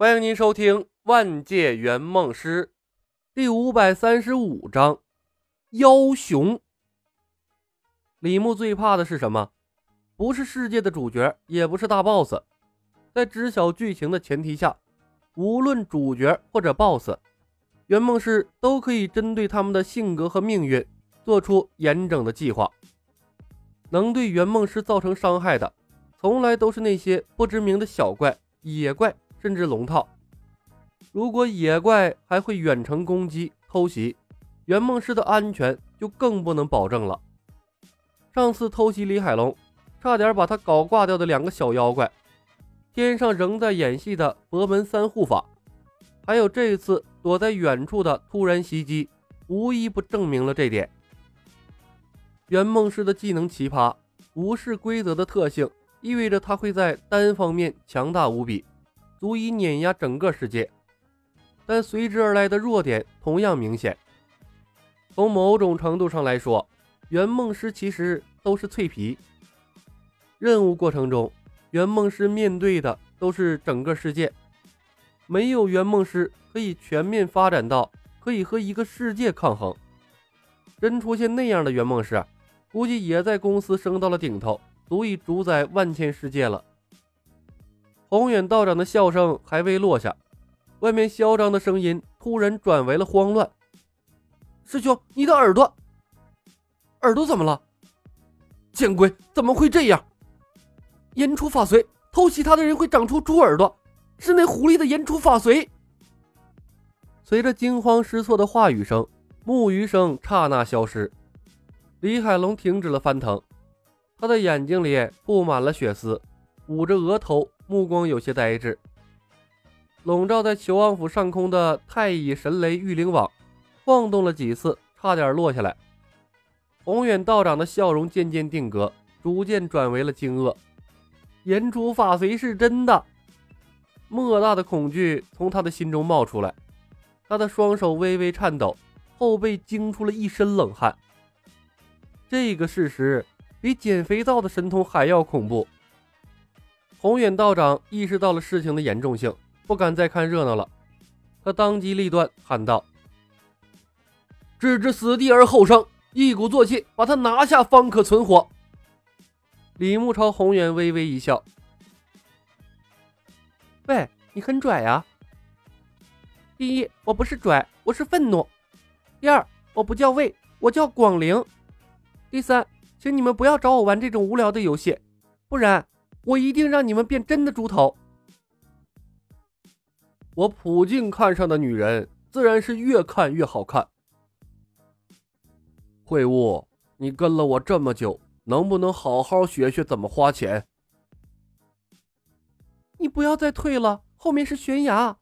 欢迎您收听《万界圆梦师》第五百三十五章《妖熊》。李牧最怕的是什么？不是世界的主角，也不是大 boss。在知晓剧情的前提下，无论主角或者 boss，圆梦师都可以针对他们的性格和命运做出严整的计划。能对圆梦师造成伤害的，从来都是那些不知名的小怪、野怪。甚至龙套，如果野怪还会远程攻击、偷袭，圆梦师的安全就更不能保证了。上次偷袭李海龙，差点把他搞挂掉的两个小妖怪，天上仍在演戏的佛门三护法，还有这一次躲在远处的突然袭击，无一不证明了这点。圆梦师的技能奇葩，无视规则的特性，意味着他会在单方面强大无比。足以碾压整个世界，但随之而来的弱点同样明显。从某种程度上来说，圆梦师其实都是脆皮。任务过程中，圆梦师面对的都是整个世界，没有圆梦师可以全面发展到可以和一个世界抗衡。真出现那样的圆梦师，估计也在公司升到了顶头，足以主宰万千世界了。宏远道长的笑声还未落下，外面嚣张的声音突然转为了慌乱。师兄，你的耳朵，耳朵怎么了？见鬼，怎么会这样？言出法髓，偷袭他的人会长出猪耳朵，是那狐狸的言出法髓。随着惊慌失措的话语声，木鱼声刹那消失，李海龙停止了翻腾，他的眼睛里布满了血丝，捂着额头。目光有些呆滞，笼罩在求王府上空的太乙神雷御灵网晃动了几次，差点落下来。宏远道长的笑容渐渐定格，逐渐转为了惊愕。炎主法随是真的，莫大的恐惧从他的心中冒出来，他的双手微微颤抖，后背惊出了一身冷汗。这个事实比减肥皂的神通还要恐怖。宏远道长意识到了事情的严重性，不敢再看热闹了。他当机立断喊道：“置之死地而后生，一鼓作气把他拿下，方可存活。”李牧朝宏远微微一笑：“喂，你很拽呀！第一，我不是拽，我是愤怒；第二，我不叫魏，我叫广陵；第三，请你们不要找我玩这种无聊的游戏，不然……”我一定让你们变真的猪头！我普净看上的女人，自然是越看越好看。会悟，你跟了我这么久，能不能好好学学怎么花钱？你不要再退了，后面是悬崖！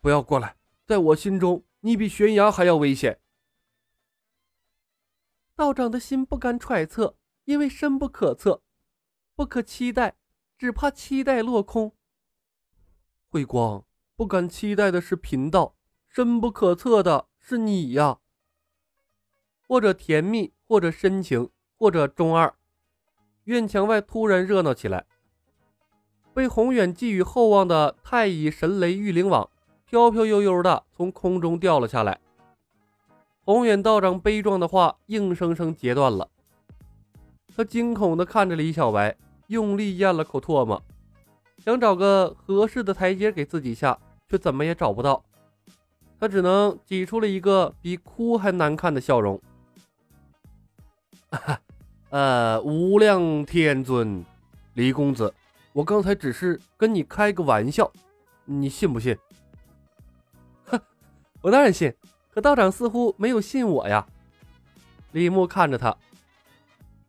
不要过来，在我心中，你比悬崖还要危险。道长的心不敢揣测，因为深不可测。不可期待，只怕期待落空。慧光不敢期待的是贫道，深不可测的是你呀。或者甜蜜，或者深情，或者中二。院墙外突然热闹起来，被宏远寄予厚望的太乙神雷御灵网飘飘悠悠的从空中掉了下来。宏远道长悲壮的话硬生生截断了。他惊恐的看着李小白。用力咽了口唾沫，想找个合适的台阶给自己下，却怎么也找不到。他只能挤出了一个比哭还难看的笑容。呃，无量天尊，李公子，我刚才只是跟你开个玩笑，你信不信？哼，我当然信，可道长似乎没有信我呀。李牧看着他，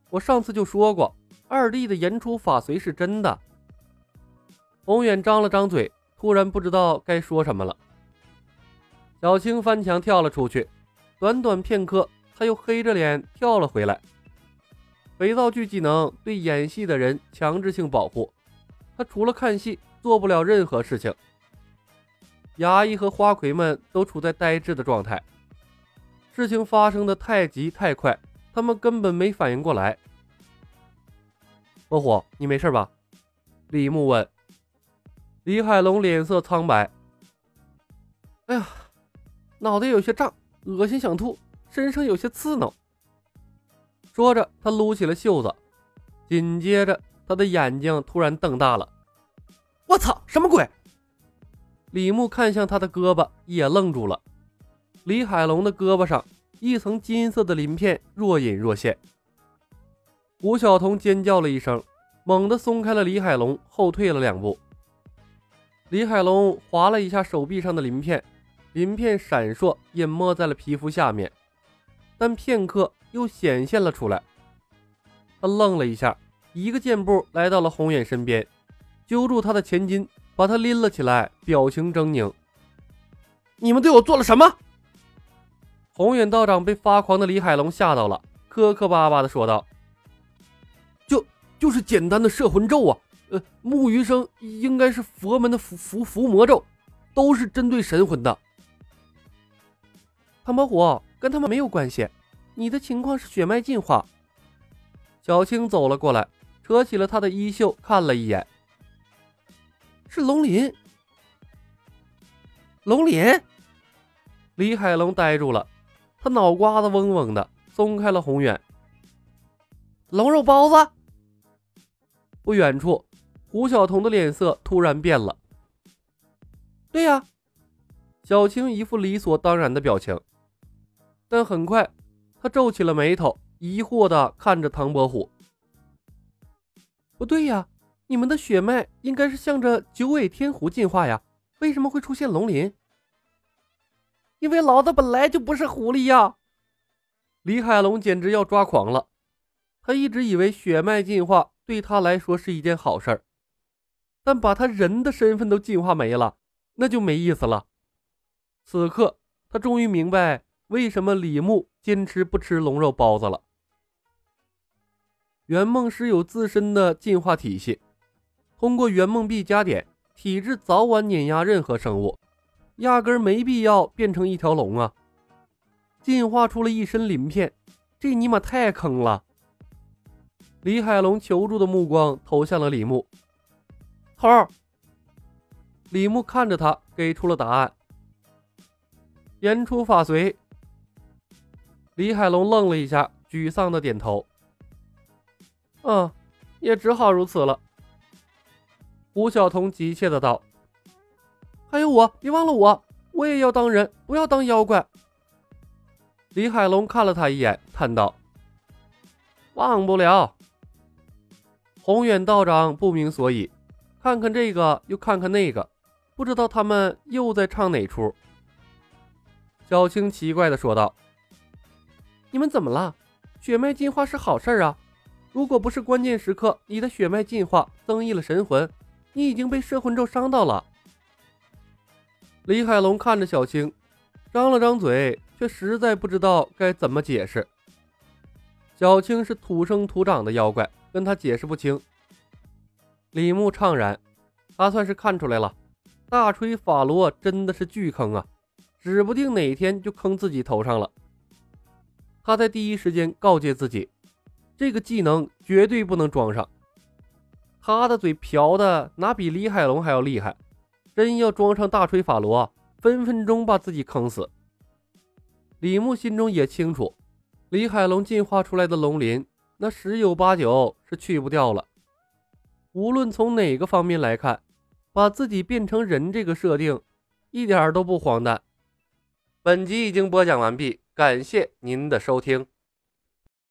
我上次就说过。二弟的言出法随是真的。宏远张了张嘴，突然不知道该说什么了。小青翻墙跳了出去，短短片刻，他又黑着脸跳了回来。肥皂剧技能对演戏的人强制性保护，他除了看戏做不了任何事情。衙役和花魁们都处在呆滞的状态，事情发生的太急太快，他们根本没反应过来。猛虎，你没事吧？李牧问。李海龙脸色苍白，哎呀，脑袋有些胀，恶心想吐，身上有些刺挠。说着，他撸起了袖子，紧接着他的眼睛突然瞪大了。我操，什么鬼？李牧看向他的胳膊，也愣住了。李海龙的胳膊上一层金色的鳞片若隐若现。吴晓彤尖叫了一声，猛地松开了李海龙，后退了两步。李海龙划了一下手臂上的鳞片，鳞片闪烁，隐没在了皮肤下面，但片刻又显现了出来。他愣了一下，一个箭步来到了红眼身边，揪住他的前襟，把他拎了起来，表情狰狞：“你们对我做了什么？”红眼道长被发狂的李海龙吓到了，磕磕巴巴的说道：“就是简单的摄魂咒啊。”呃，木鱼生应该是佛门的伏伏伏魔咒，都是针对神魂的。唐伯虎跟他们没有关系，你的情况是血脉进化。小青走了过来，扯起了他的衣袖，看了一眼，是龙鳞。龙鳞，李海龙呆住了，他脑瓜子嗡嗡的，松开了宏远。龙肉包子，不远处。胡晓彤的脸色突然变了。对呀，小青一副理所当然的表情，但很快，他皱起了眉头，疑惑的看着唐伯虎。不对呀，你们的血脉应该是向着九尾天狐进化呀，为什么会出现龙鳞？因为老子本来就不是狐狸呀！李海龙简直要抓狂了，他一直以为血脉进化对他来说是一件好事儿。但把他人的身份都进化没了，那就没意思了。此刻，他终于明白为什么李牧坚持不吃龙肉包子了。圆梦师有自身的进化体系，通过圆梦币加点，体质早晚碾压任何生物，压根没必要变成一条龙啊！进化出了一身鳞片，这尼玛太坑了！李海龙求助的目光投向了李牧。头儿，李牧看着他，给出了答案。言出法随。李海龙愣了一下，沮丧的点头。嗯，也只好如此了。吴晓彤急切的道：“还有我，别忘了我，我也要当人，不要当妖怪。”李海龙看了他一眼，叹道：“忘不了。”宏远道长不明所以。看看这个，又看看那个，不知道他们又在唱哪出。小青奇怪的说道：“你们怎么了？血脉进化是好事啊！如果不是关键时刻你的血脉进化增益了神魂，你已经被摄魂咒伤到了。”李海龙看着小青，张了张嘴，却实在不知道该怎么解释。小青是土生土长的妖怪，跟他解释不清。李牧怅然，他算是看出来了，大锤法罗真的是巨坑啊，指不定哪天就坑自己头上了。他在第一时间告诫自己，这个技能绝对不能装上。他的嘴瓢的哪比李海龙还要厉害，真要装上大锤法罗，分分钟把自己坑死。李牧心中也清楚，李海龙进化出来的龙鳞，那十有八九是去不掉了。无论从哪个方面来看，把自己变成人这个设定一点都不荒诞。本集已经播讲完毕，感谢您的收听。